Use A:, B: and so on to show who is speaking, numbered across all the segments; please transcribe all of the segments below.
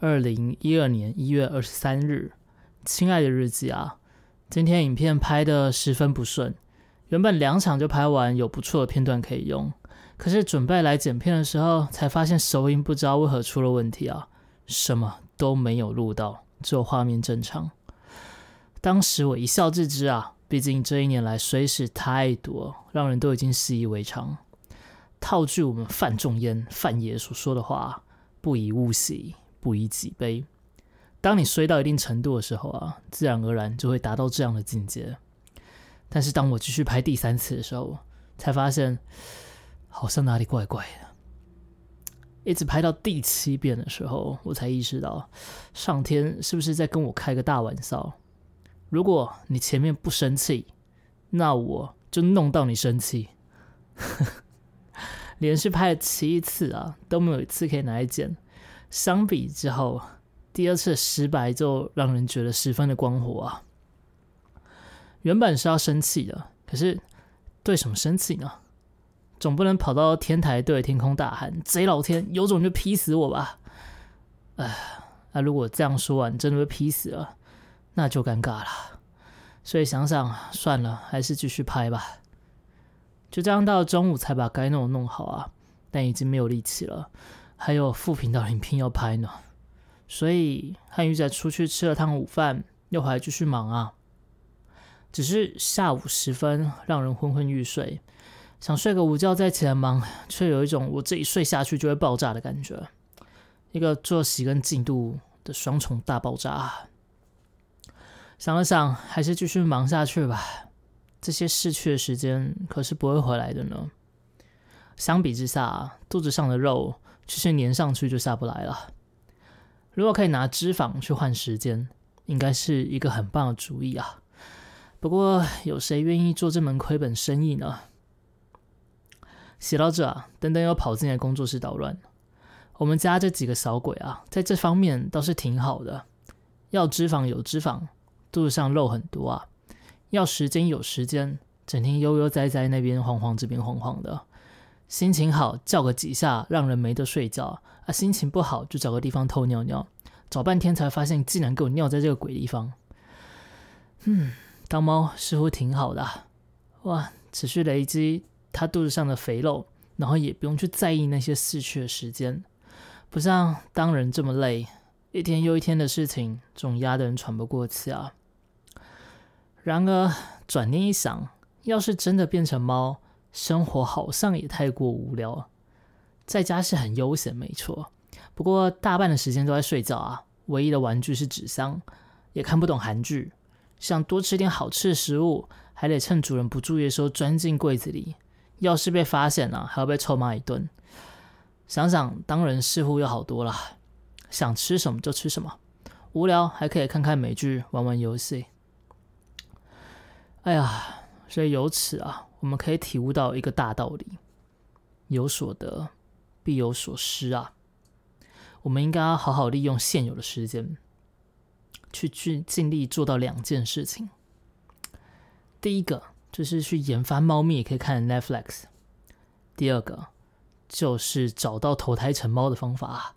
A: 二零一二年一月二十三日，亲爱的日记啊，今天影片拍的十分不顺，原本两场就拍完，有不错的片段可以用，可是准备来剪片的时候，才发现收音不知道为何出了问题啊，什么都没有录到，只有画面正常。当时我一笑置之啊，毕竟这一年来水事太多，让人都已经习以为常。套句我们范仲淹范爷所说的话：“不以物喜。”不以己悲。当你衰到一定程度的时候啊，自然而然就会达到这样的境界。但是当我继续拍第三次的时候，才发现好像哪里怪怪的。一直拍到第七遍的时候，我才意识到上天是不是在跟我开个大玩笑？如果你前面不生气，那我就弄到你生气。连续拍了七次啊，都没有一次可以拿来剪。相比之后，第二次失败就让人觉得十分的光火啊！原本是要生气的，可是对什么生气呢？总不能跑到天台对天空大喊“贼老天，有种就劈死我吧！”哎，那如果这样说完真的被劈死了，那就尴尬了。所以想想算了，还是继续拍吧。就这样到中午才把该弄的弄好啊，但已经没有力气了。还有副频道影片要拍呢，所以和鱼仔出去吃了趟午饭，又回来继续忙啊。只是下午时分，让人昏昏欲睡，想睡个午觉再起来忙，却有一种我自己睡下去就会爆炸的感觉，一个作息跟进度的双重大爆炸。想了想，还是继续忙下去吧。这些逝去的时间可是不会回来的呢。相比之下，肚子上的肉。其实粘上去就下不来了。如果可以拿脂肪去换时间，应该是一个很棒的主意啊。不过有谁愿意做这门亏本生意呢？写到这啊，登登又跑进来工作室捣乱。我们家这几个小鬼啊，在这方面倒是挺好的。要脂肪有脂肪，肚子上肉很多啊。要时间有时间，整天悠悠哉哉那边晃晃，这边晃晃的。心情好叫个几下，让人没得睡觉啊！心情不好就找个地方偷尿尿，找半天才发现竟然给我尿在这个鬼地方。嗯，当猫似乎挺好的哇！持续累积它肚子上的肥肉，然后也不用去在意那些逝去的时间，不像当人这么累，一天又一天的事情总压得人喘不过气啊。然而转念一想，要是真的变成猫，生活好像也太过无聊，在家是很悠闲，没错。不过大半的时间都在睡觉啊，唯一的玩具是纸箱，也看不懂韩剧。想多吃点好吃的食物，还得趁主人不注意的时候钻进柜子里。要是被发现了，还要被臭骂一顿。想想当人似乎又好多了，想吃什么就吃什么，无聊还可以看看美剧，玩玩游戏。哎呀，所以由此啊。我们可以体悟到一个大道理：有所得，必有所失啊！我们应该要好好利用现有的时间，去去尽力做到两件事情。第一个就是去研发猫咪也可以看 Netflix；第二个就是找到投胎成猫的方法，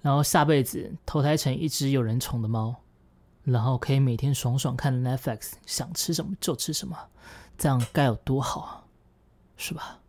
A: 然后下辈子投胎成一只有人宠的猫，然后可以每天爽爽看 Netflix，想吃什么就吃什么。这样该有多好啊，是吧？